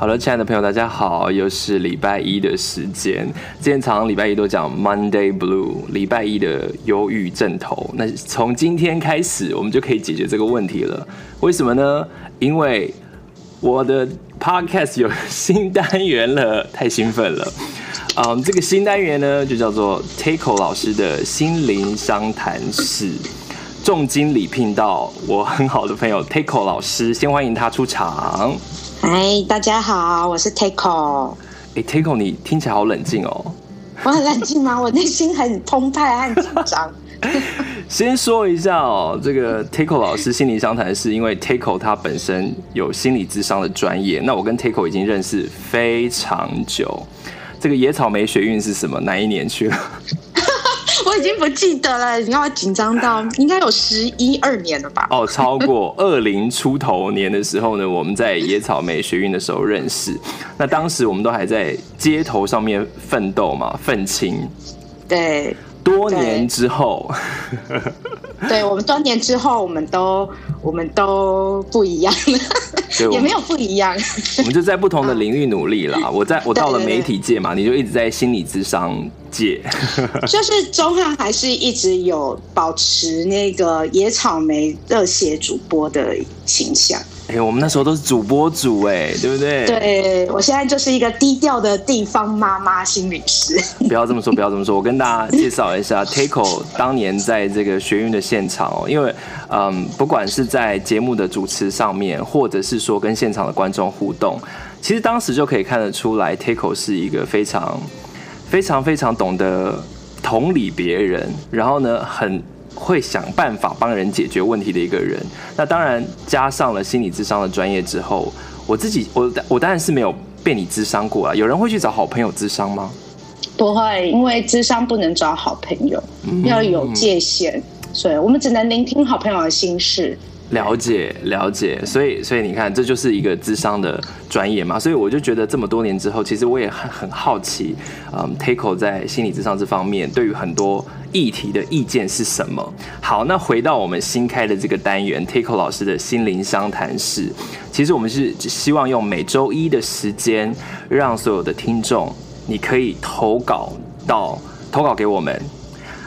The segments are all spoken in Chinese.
好了，亲爱的朋友，大家好，又是礼拜一的时间。之前常常礼拜一都讲 Monday Blue，礼拜一的忧郁症头。那从今天开始，我们就可以解决这个问题了。为什么呢？因为我的 Podcast 有新单元了，太兴奋了。嗯，这个新单元呢，就叫做 Taco 老师的心灵商谈室。重金礼聘到我很好的朋友 Taco 老师，先欢迎他出场。嗨，大家好，我是 Taco。哎，Taco，你听起来好冷静哦。我很冷静吗？我内心很澎湃，很紧张。先说一下哦，这个 Taco 老师心理商谈是因为 Taco 他本身有心理智商的专业。那我跟 Taco 已经认识非常久。这个野草莓学运是什么？哪一年去了？我已经不记得了，你让我紧张到应该有十一二年了吧？哦，超过二零出头年的时候呢，我们在野草莓学运的时候认识。那当时我们都还在街头上面奋斗嘛，愤青。对。多年之后，对，对我们多年之后，我们都我们都不一样了，也没有不一样。我们就在不同的领域努力啦。我在我到了媒体界嘛，你就一直在心理智商界。就是钟汉还是一直有保持那个野草莓热血主播的形象。哎、欸，我们那时候都是主播组，哎，对不对？对，我现在就是一个低调的地方妈妈心理师。不要这么说，不要这么说。我跟大家介绍一下，Taco 当年在这个学运的现场哦，因为嗯，不管是在节目的主持上面，或者是说跟现场的观众互动，其实当时就可以看得出来，Taco 是一个非常、非常、非常懂得同理别人，然后呢，很。会想办法帮人解决问题的一个人，那当然加上了心理智商的专业之后，我自己我我当然是没有被你智商过啊。有人会去找好朋友智商吗？不会，因为智商不能找好朋友，要有界限，所以我们只能聆听好朋友的心事。了解了解，所以所以你看，这就是一个智商的专业嘛。所以我就觉得这么多年之后，其实我也很很好奇，嗯，Taco 在心理咨商这方面，对于很多议题的意见是什么？好，那回到我们新开的这个单元，Taco 老师的心灵商谈室，其实我们是希望用每周一的时间，让所有的听众，你可以投稿到投稿给我们。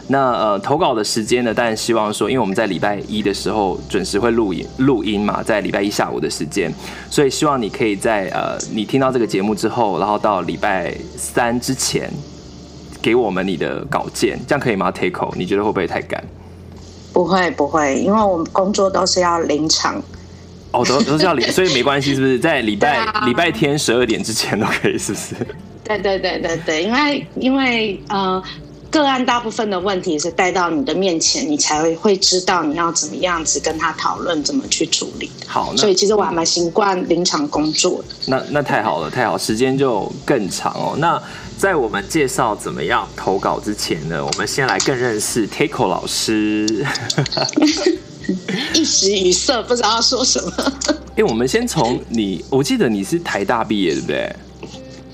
那呃，投稿的时间呢？当然希望说，因为我们在礼拜一的时候准时会录音录音嘛，在礼拜一下午的时间，所以希望你可以在呃，你听到这个节目之后，然后到礼拜三之前给我们你的稿件，这样可以吗？Taco，你觉得会不会太赶？不会不会，因为我们工作都是要临场。哦，都都是要临，所以没关系，是不是？在礼拜礼、啊、拜天十二点之前都可以，是不是？对对对对对，因为因为呃。个案大部分的问题是带到你的面前，你才会会知道你要怎么样子跟他讨论，怎么去处理。好，所以其实我还蛮习惯临场工作的。那那太好了，太好，时间就更长哦。那在我们介绍怎么样投稿之前呢，我们先来更认识 Taco 老师。一时语塞，不知道要说什么。哎、欸，我们先从你，我记得你是台大毕业，对不对？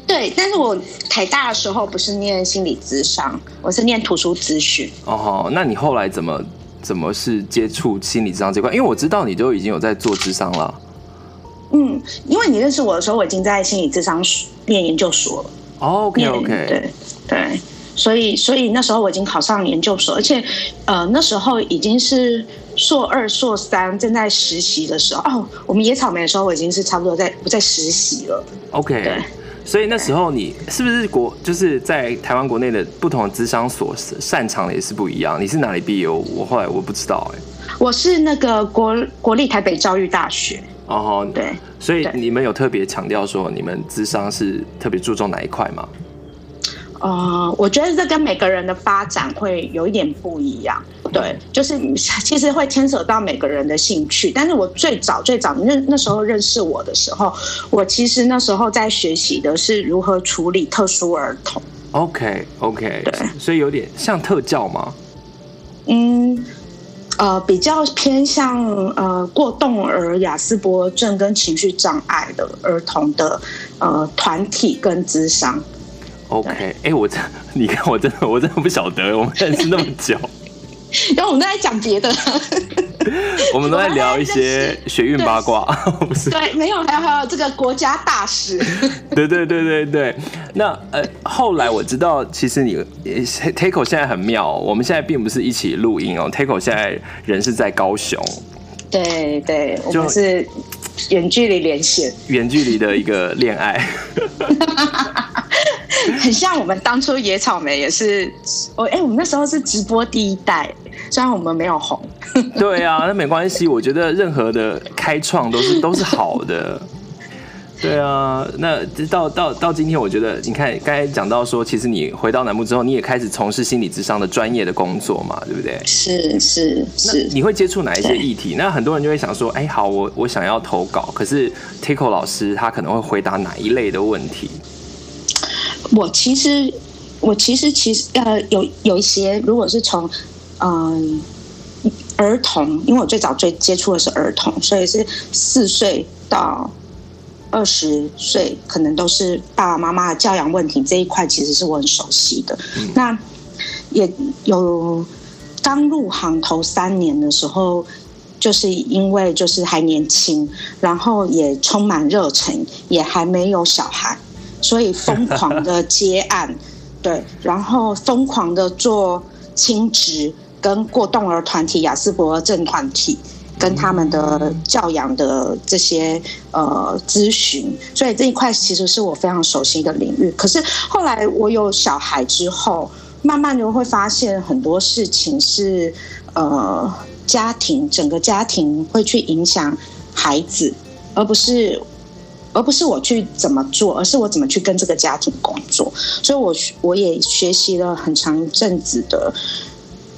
对，但是我台大的时候不是念心理咨商，我是念图书资讯。哦，那你后来怎么怎么是接触心理咨商这块？因为我知道你都已经有在做咨商了。嗯，因为你认识我的时候，我已经在心理咨商念研究所了。哦，OK OK，对对，所以所以那时候我已经考上研究所，而且呃那时候已经是硕二、硕三正在实习的时候。哦，我们野草莓的时候，我已经是差不多在不在实习了。OK，对。所以那时候你是不是国就是在台湾国内的不同的智商所擅长的也是不一样？你是哪里毕业？我后来我不知道哎。我是那个国国立台北教育大学。哦，对。所以你们有特别强调说你们智商是特别注重哪一块吗？呃，我觉得这跟每个人的发展会有一点不一样。对，就是其实会牵扯到每个人的兴趣。但是我最早最早那那时候认识我的时候，我其实那时候在学习的是如何处理特殊儿童。OK OK，对，所以有点像特教吗？嗯，呃，比较偏向呃过动儿、亚斯伯症跟情绪障碍的儿童的呃团体跟智商。OK，哎、欸，我真 你看，我真的我真的不晓得，我们认识那么久，然后我们都在讲别的。我们都在聊一些学运八卦，不是？对，没有，还有还有这个国家大事。对对对对对。那呃，后来我知道，其实你 Taeko 现在很妙，我们现在并不是一起录音哦，Taeko 现在人是在高雄。对对，我们是远距离连线，远距离的一个恋爱。很像我们当初野草莓也是，我哎，我们那时候是直播第一代，虽然我们没有红。对啊，那没关系，我觉得任何的开创都是 都是好的。对啊，那到到到今天，我觉得你看刚才讲到说，其实你回到南部之后，你也开始从事心理咨商的专业的工作嘛，对不对？是是是。你会接触哪一些议题？那很多人就会想说，哎，好，我我想要投稿，可是 Tico 老师他可能会回答哪一类的问题？我其实，我其实其实呃，有有一些，如果是从嗯、呃、儿童，因为我最早最接触的是儿童，所以是四岁到二十岁，可能都是爸爸妈妈的教养问题这一块，其实是我很熟悉的。嗯、那也有刚入行头三年的时候，就是因为就是还年轻，然后也充满热忱，也还没有小孩。所以疯狂的接案，对，然后疯狂的做亲职跟过动儿团体、亚斯伯格症团体跟他们的教养的这些呃咨询，所以这一块其实是我非常熟悉的领域。可是后来我有小孩之后，慢慢就会发现很多事情是呃家庭整个家庭会去影响孩子，而不是。而不是我去怎么做，而是我怎么去跟这个家庭工作。所以我，我也学习了很长一阵子的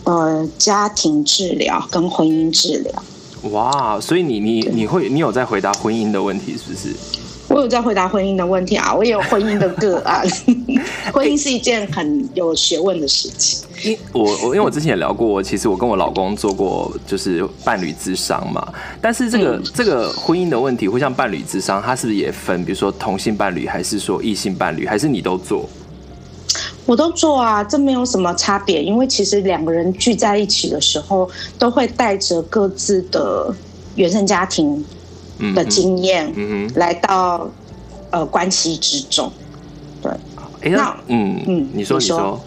呃家庭治疗跟婚姻治疗。哇，所以你你你会你有在回答婚姻的问题，是不是？我有在回答婚姻的问题啊，我也有婚姻的个案。婚姻是一件很有学问的事情。因我我因为我之前也聊过，其实我跟我老公做过就是伴侣智商嘛。但是这个、嗯、这个婚姻的问题，会像伴侣智商，它是不是也分？比如说同性伴侣，还是说异性伴侣，还是你都做？我都做啊，这没有什么差别。因为其实两个人聚在一起的时候，都会带着各自的原生家庭的经验，嗯哼，来到呃关系之中。对，欸、那嗯嗯，你说你说。你说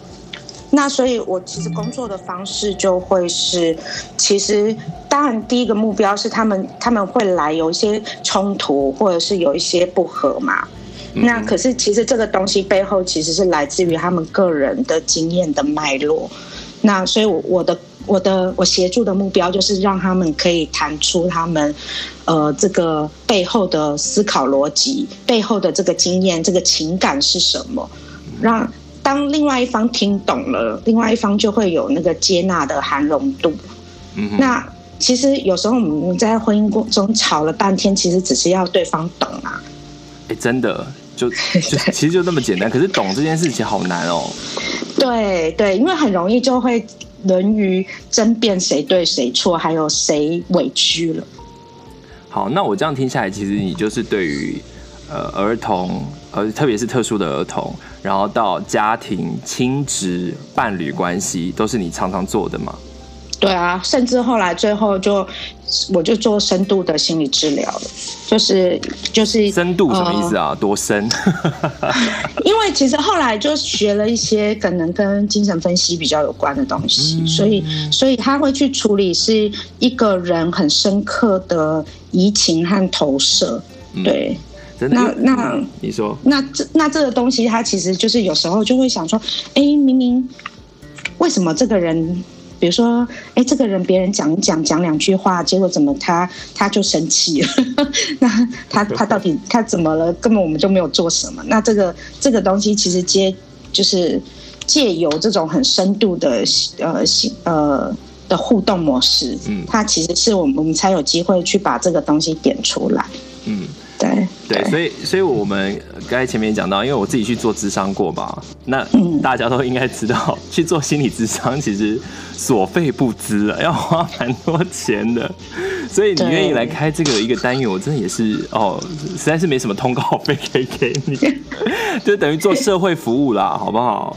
那所以，我其实工作的方式就会是，其实当然第一个目标是他们他们会来有一些冲突，或者是有一些不和嘛。那可是其实这个东西背后其实是来自于他们个人的经验的脉络。那所以，我我的我的我协助的目标就是让他们可以谈出他们呃这个背后的思考逻辑，背后的这个经验，这个情感是什么，让。当另外一方听懂了，另外一方就会有那个接纳的涵容度。嗯，那其实有时候我们在婚姻过中吵了半天，其实只是要对方懂啊。哎、欸，真的就就 其实就那么简单，可是懂这件事情好难哦。对对，因为很容易就会沦于争辩谁对谁错，还有谁委屈了。好，那我这样听下来，其实你就是对于。呃，儿童，呃，特别是特殊的儿童，然后到家庭、亲职、伴侣关系，都是你常常做的吗？对啊，甚至后来最后就，我就做深度的心理治疗了，就是就是深度什么意思啊？呃、多深？因为其实后来就学了一些可能跟精神分析比较有关的东西，嗯、所以所以他会去处理是一个人很深刻的移情和投射，对。嗯那那你说，那这那这个东西，它其实就是有时候就会想说，哎，明明为什么这个人，比如说，哎，这个人别人讲讲讲两句话，结果怎么他他就生气了？那他 他到底他怎么了？根本我们就没有做什么。那这个这个东西其实接就是借由这种很深度的呃呃的互动模式，嗯，它其实是我们我们才有机会去把这个东西点出来，嗯。对对，所以所以我们刚才前面讲到，因为我自己去做咨商过嘛，那大家都应该知道，去做心理咨商其实所费不赀啊，要花蛮多钱的。所以你愿意来开这个一个单元，我真的也是哦，实在是没什么通告费可以给你，就等于做社会服务啦，好不好？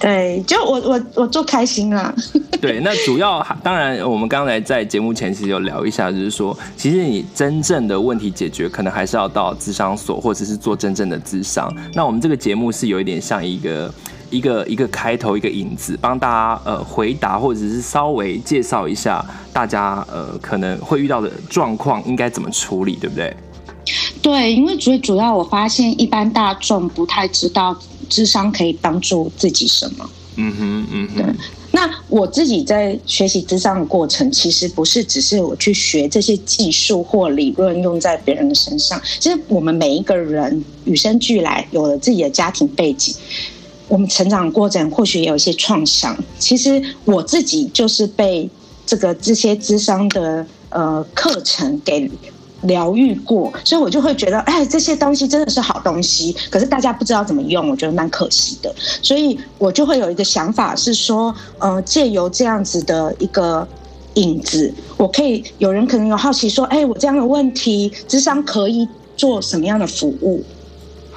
对，就我我我做开心了。对，那主要当然，我们刚才在节目前其实有聊一下，就是说，其实你真正的问题解决，可能还是要到咨商所，或者是做真正的咨商。那我们这个节目是有一点像一个一个一个开头，一个引子，帮大家呃回答，或者是稍微介绍一下大家呃可能会遇到的状况应该怎么处理，对不对？对，因为最主要我发现一般大众不太知道。咨商可以帮助自己什么？嗯哼，嗯哼。对，那我自己在学习智商的过程，其实不是只是我去学这些技术或理论用在别人的身上。其实我们每一个人与生俱来有了自己的家庭背景，我们成长过程或许也有一些创伤。其实我自己就是被这个这些智商的呃课程给。疗愈过，所以我就会觉得，哎，这些东西真的是好东西，可是大家不知道怎么用，我觉得蛮可惜的。所以我就会有一个想法是说，呃，借由这样子的一个影子，我可以有人可能有好奇说，哎，我这样的问题，智商可以做什么样的服务？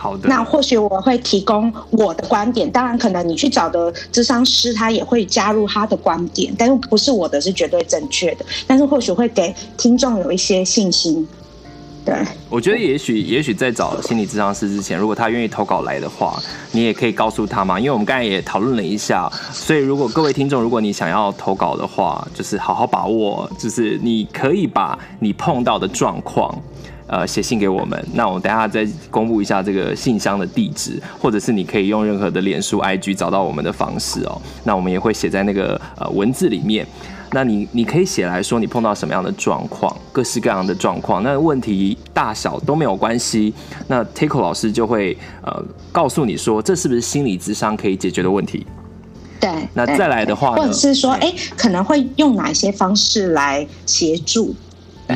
好的，那或许我会提供我的观点，当然可能你去找的智商师他也会加入他的观点，但是不是我的是绝对正确的，但是或许会给听众有一些信心。对，我觉得也许也许在找心理咨商师之前，如果他愿意投稿来的话，你也可以告诉他嘛，因为我们刚才也讨论了一下，所以如果各位听众，如果你想要投稿的话，就是好好把握，就是你可以把你碰到的状况。呃，写信给我们，那我等下再公布一下这个信箱的地址，或者是你可以用任何的脸书、IG 找到我们的方式哦。那我们也会写在那个呃文字里面。那你你可以写来说你碰到什么样的状况，各式各样的状况，那问题大小都没有关系。那 Takeo 老师就会呃告诉你说，这是不是心理智商可以解决的问题？对。那再来的话，或者是说，哎，可能会用哪些方式来协助？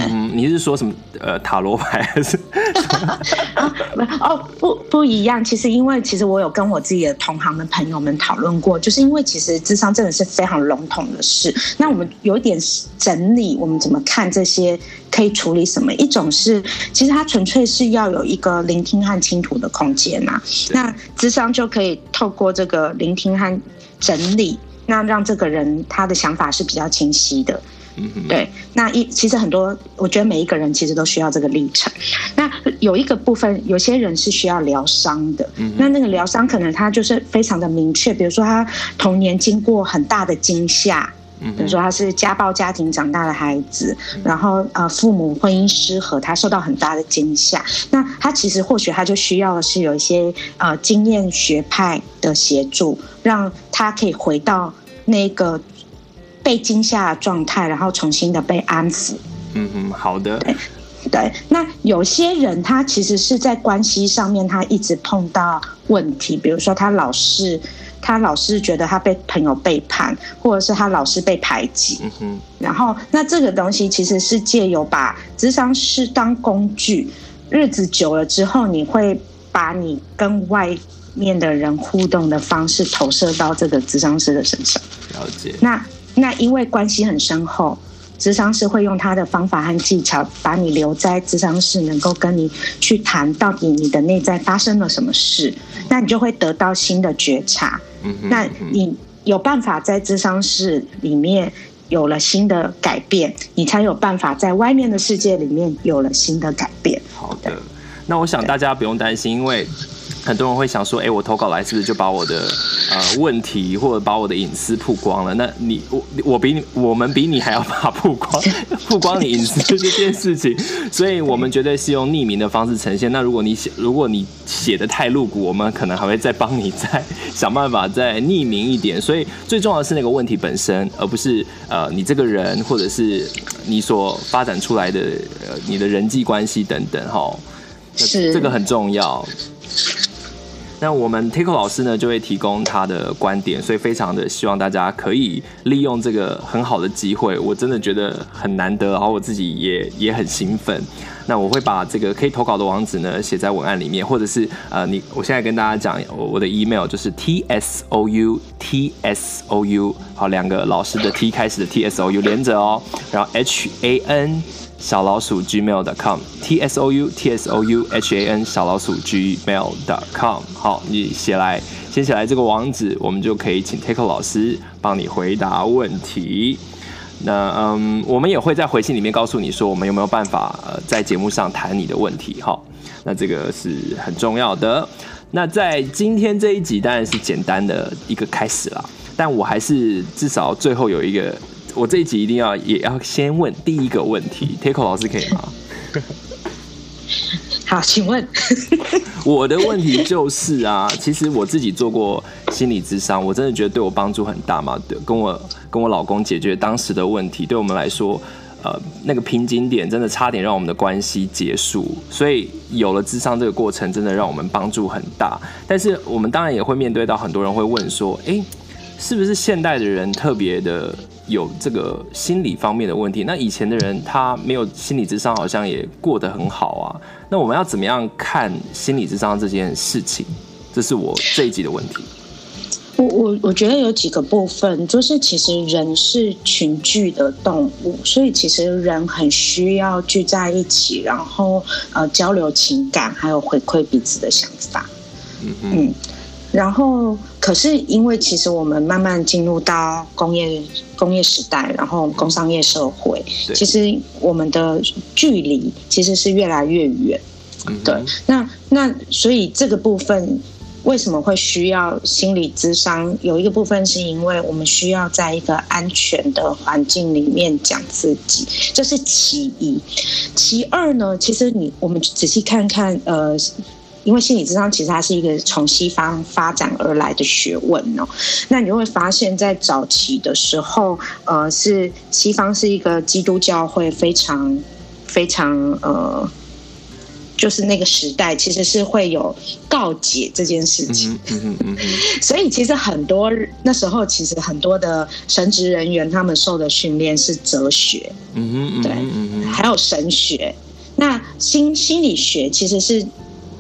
嗯，你是说什么？呃，塔罗牌还是？啊，哦，不不一样。其实，因为其实我有跟我自己的同行的朋友们讨论过，就是因为其实智商真的是非常笼统的事。那我们有一点整理，我们怎么看这些可以处理什么？一种是，其实它纯粹是要有一个聆听和倾吐的空间呐。那智商就可以透过这个聆听和整理，那让这个人他的想法是比较清晰的。嗯，对，那一其实很多，我觉得每一个人其实都需要这个历程。那有一个部分，有些人是需要疗伤的。嗯，那那个疗伤可能他就是非常的明确，比如说他童年经过很大的惊吓，比如说他是家暴家庭长大的孩子，然后呃父母婚姻失和，他受到很大的惊吓。那他其实或许他就需要的是有一些呃经验学派的协助，让他可以回到那个。被惊吓的状态，然后重新的被安抚。嗯嗯，好的。对对，那有些人他其实是在关系上面，他一直碰到问题，比如说他老是他老是觉得他被朋友背叛，或者是他老是被排挤。嗯哼。然后，那这个东西其实是借由把智商师当工具，日子久了之后，你会把你跟外面的人互动的方式投射到这个智商师的身上。了解。那。那因为关系很深厚，智商师会用他的方法和技巧把你留在智商室，能够跟你去谈到底你的内在发生了什么事，那你就会得到新的觉察。那你有办法在智商室里面有了新的改变，你才有办法在外面的世界里面有了新的改变。好的，那我想大家不用担心，因为。很多人会想说，哎、欸，我投稿来是不是就把我的呃问题或者把我的隐私曝光了？那你我我比你我们比你还要怕曝光 曝光你隐私这件事情，所以我们绝对是用匿名的方式呈现。那如果你写如果你写的太露骨，我们可能还会再帮你再想办法再匿名一点。所以最重要的是那个问题本身，而不是呃你这个人或者是你所发展出来的呃你的人际关系等等哈。是这个很重要。那我们 Takeo 老师呢，就会提供他的观点，所以非常的希望大家可以利用这个很好的机会，我真的觉得很难得，然后我自己也也很兴奋。那我会把这个可以投稿的网址呢写在文案里面，或者是呃你，我现在跟大家讲，我的 email 就是 t s o u t s o u，好，两个老师的 T 开始的 t s o u 连着哦，然后 h a n。小老鼠 gmail.com，t s o u t s o u h a n 小老鼠 gmail.com，好，你写来写起来这个网址，我们就可以请 Takeo 老师帮你回答问题。那嗯，我们也会在回信里面告诉你说，我们有没有办法呃在节目上谈你的问题哈。那这个是很重要的。那在今天这一集当然是简单的一个开始啦，但我还是至少最后有一个，我这一集一定要也要先问第一个问题，Takeo 老师可以吗？好，请问 我的问题就是啊，其实我自己做过心理咨商，我真的觉得对我帮助很大嘛，对，跟我跟我老公解决当时的问题，对我们来说，呃，那个瓶颈点真的差点让我们的关系结束，所以有了智商这个过程，真的让我们帮助很大。但是我们当然也会面对到很多人会问说，诶，是不是现代的人特别的？有这个心理方面的问题，那以前的人他没有心理智商，好像也过得很好啊。那我们要怎么样看心理智商这件事情？这是我这一集的问题。我我我觉得有几个部分，就是其实人是群聚的动物，所以其实人很需要聚在一起，然后呃交流情感，还有回馈彼此的想法。嗯嗯。然后，可是因为其实我们慢慢进入到工业工业时代，然后工商业社会，其实我们的距离其实是越来越远。对，那那所以这个部分为什么会需要心理咨商？有一个部分是因为我们需要在一个安全的环境里面讲自己，这是其一。其二呢，其实你我们仔细看看，呃。因为心理智商其实它是一个从西方发展而来的学问哦，那你会发现在早期的时候，呃，是西方是一个基督教会非常非常呃，就是那个时代其实是会有告解这件事情，嗯嗯嗯，所以其实很多那时候其实很多的神职人员他们受的训练是哲学，嗯嗯，对，还有神学，那心心理学其实是。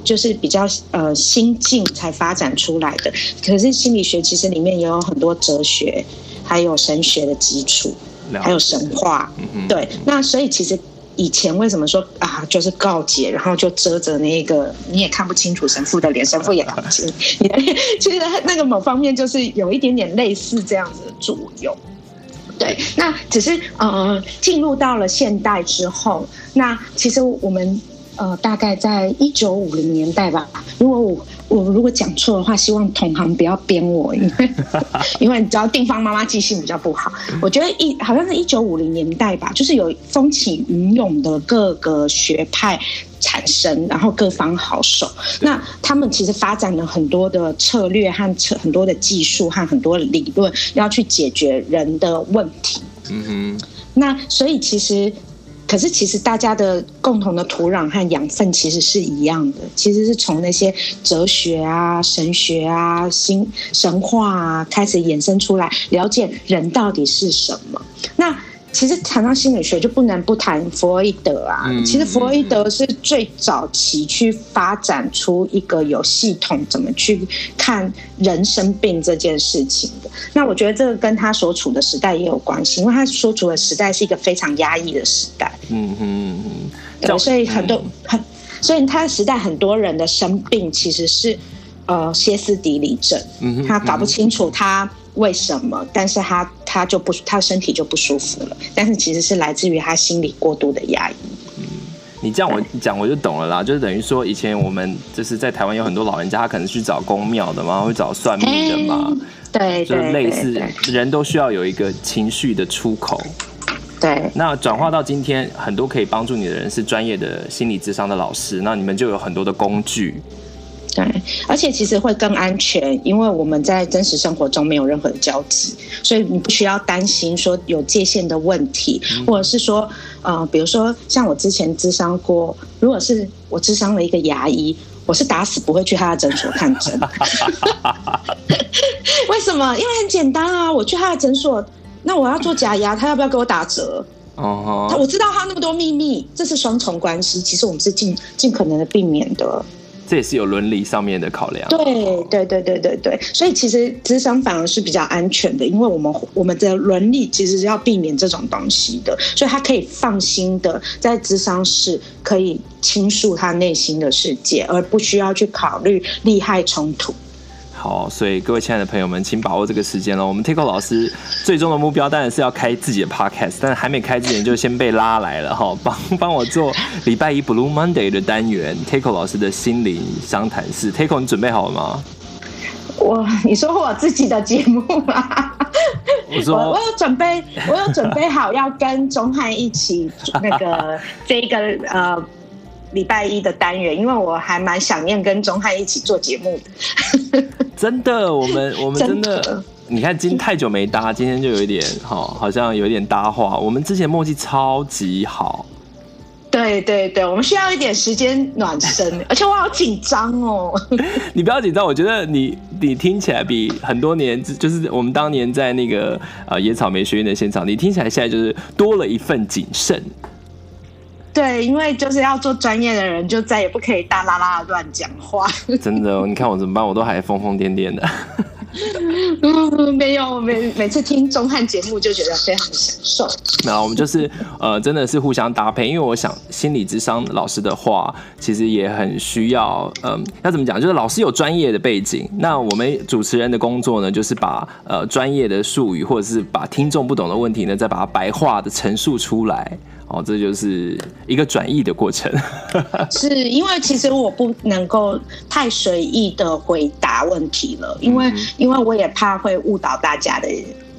就是比较呃新进才发展出来的，可是心理学其实里面也有很多哲学，还有神学的基础，还有神话。对，那所以其实以前为什么说啊，就是告解，然后就遮着那个你也看不清楚神父的脸，神父也看不清。你的其实那个某方面就是有一点点类似这样子的作用。对，那只是呃进入到了现代之后，那其实我们。呃，大概在一九五零年代吧。如果我我如果讲错的话，希望同行不要编我，因为 因为你知道地方妈妈记性比较不好。我觉得一好像是一九五零年代吧，就是有风起云涌的各个学派产生，然后各方好手。那他们其实发展了很多的策略和策很多的技术和很多的理论，要去解决人的问题。嗯哼。那所以其实。可是，其实大家的共同的土壤和养分其实是一样的，其实是从那些哲学啊、神学啊、新神话啊开始衍生出来，了解人到底是什么。那。其实谈到心理学，就不能不谈弗洛伊德啊。其实弗洛伊德是最早期去发展出一个有系统怎么去看人生病这件事情的。那我觉得这个跟他所处的时代也有关系，因为他所处的时代是一个非常压抑的时代。嗯嗯嗯。对，所以很多很，所以他的时代很多人的生病其实是呃歇斯底里症。嗯，他搞不清楚他。为什么？但是他他就不，他身体就不舒服了。但是其实是来自于他心理过度的压抑。嗯，你这样我讲我就懂了啦，就是等于说以前我们就是在台湾有很多老人家，他可能去找公庙的嘛，会找算命的嘛，对，就类似人都需要有一个情绪的出口。对，那转化到今天，很多可以帮助你的人是专业的心理智商的老师，那你们就有很多的工具。对，而且其实会更安全，因为我们在真实生活中没有任何的交集，所以你不需要担心说有界限的问题，或者是说，呃，比如说像我之前咨商过，如果是我咨商了一个牙医，我是打死不会去他的诊所看诊。为什么？因为很简单啊，我去他的诊所，那我要做假牙，他要不要给我打折？哦、uh，huh. 我知道他那么多秘密，这是双重关系，其实我们是尽尽可能的避免的。这也是有伦理上面的考量。对对对对对对，所以其实咨商反而是比较安全的，因为我们我们的伦理其实是要避免这种东西的，所以他可以放心的在咨商室可以倾诉他内心的世界，而不需要去考虑利害冲突。好，所以各位亲爱的朋友们，请把握这个时间了。我们 Takeo 老师最终的目标当然是要开自己的 podcast，但是还没开之前就先被拉来了哈，帮帮我做礼拜一 Blue Monday 的单元，Takeo 老师的心灵商谈室。Takeo，你准备好了吗？我，你说我自己的节目吗？我说我，我有准备，我有准备好要跟钟汉一起那个 这一个呃礼拜一的单元，因为我还蛮想念跟钟汉一起做节目的。真的，我们我们真的，真的你看今太久没搭，今天就有一点好，好像有一点搭话。我们之前默契超级好。对对对，我们需要一点时间暖身，而且我好紧张哦。你不要紧张，我觉得你你听起来比很多年，就是我们当年在那个呃野草莓学院的现场，你听起来现在就是多了一份谨慎。对，因为就是要做专业的人，就再也不可以大啦啦的乱讲话。真的，你看我怎么办？我都还疯疯癫癫的。嗯，没有，每每次听钟汉节目就觉得非常的享受。那我们就是呃，真的是互相搭配，因为我想心理智商老师的话，其实也很需要，嗯、呃，要怎么讲？就是老师有专业的背景，那我们主持人的工作呢，就是把呃专业的术语或者是把听众不懂的问题呢，再把它白话的陈述出来。哦，这就是一个转译的过程。是因为其实我不能够太随意的回答问题了，因为因为我也怕会误导大家的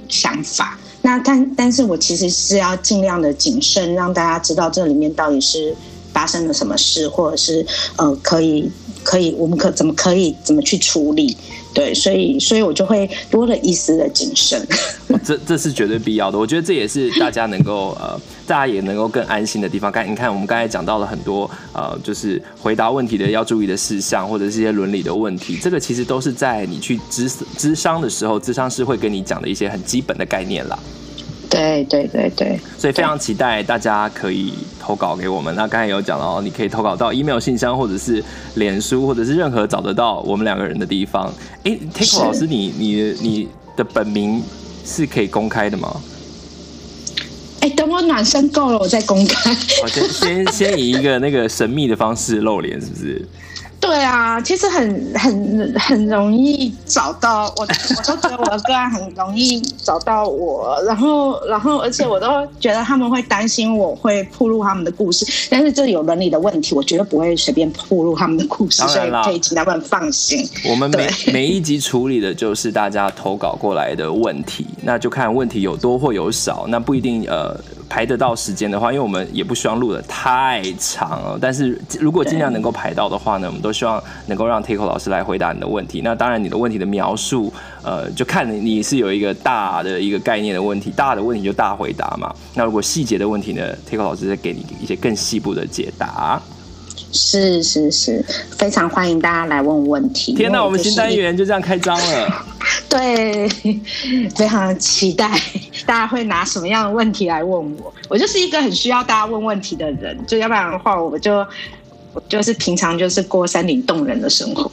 想法。那但但是我其实是要尽量的谨慎，让大家知道这里面到底是发生了什么事，或者是呃可以可以我们可怎么可以怎么去处理。对，所以所以我就会多了一丝的谨慎。这这是绝对必要的，我觉得这也是大家能够呃，大家也能够更安心的地方。刚你看，我们刚才讲到了很多呃，就是回答问题的要注意的事项，或者是一些伦理的问题，这个其实都是在你去咨咨商的时候，咨商师会跟你讲的一些很基本的概念啦。对对对对，所以非常期待大家可以投稿给我们。那刚才有讲到，你可以投稿到 email 信箱，或者是脸书，或者是任何找得到我们两个人的地方。哎，Takeo 老师，你你你的本名是可以公开的吗？哎，等我暖身够了，我再公开。好，先先先以一个那个神秘的方式露脸，是不是？对啊，其实很很很容易找到我，我都觉得我的个案很容易找到我，然后然后而且我都觉得他们会担心我会铺露他们的故事，但是这有伦理的问题，我绝对不会随便铺露他们的故事，所以可以请他们放心。我们每每一集处理的就是大家投稿过来的问题，那就看问题有多或有少，那不一定呃。排得到时间的话，因为我们也不希望录得太长了。但是如果尽量能够排到的话呢，我们都希望能够让 Takeo 老师来回答你的问题。那当然，你的问题的描述，呃，就看你是有一个大的一个概念的问题，大的问题就大回答嘛。那如果细节的问题呢，Takeo 老师再给你一些更细部的解答。是是是，非常欢迎大家来问问题。天哪，我们新单元就这样开张了。对，非常期待大家会拿什么样的问题来问我。我就是一个很需要大家问问题的人，就要不然的话，我就。就是平常就是过山顶洞人的生活，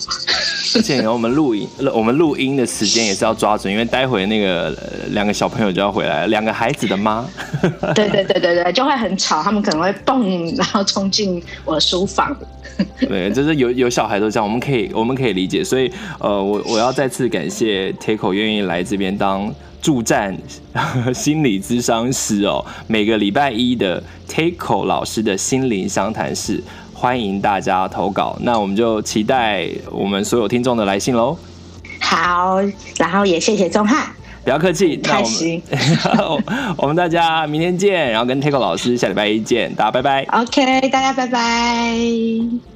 而且我们录音，我们录音的时间也是要抓准，因为待会那个两个小朋友就要回来了，两个孩子的妈。对对对对对，就会很吵，他们可能会蹦，然后冲进我的书房。对，就是有有小孩都这样，我们可以我们可以理解，所以呃，我我要再次感谢 Takeo 愿意来这边当助战心理咨商师哦，每个礼拜一的 Takeo 老师的心灵相谈室。欢迎大家投稿，那我们就期待我们所有听众的来信喽。好，然后也谢谢钟汉，不要客气，开心。我们大家明天见，然后跟 Takeo 老师下礼拜一见，大家拜拜。OK，大家拜拜。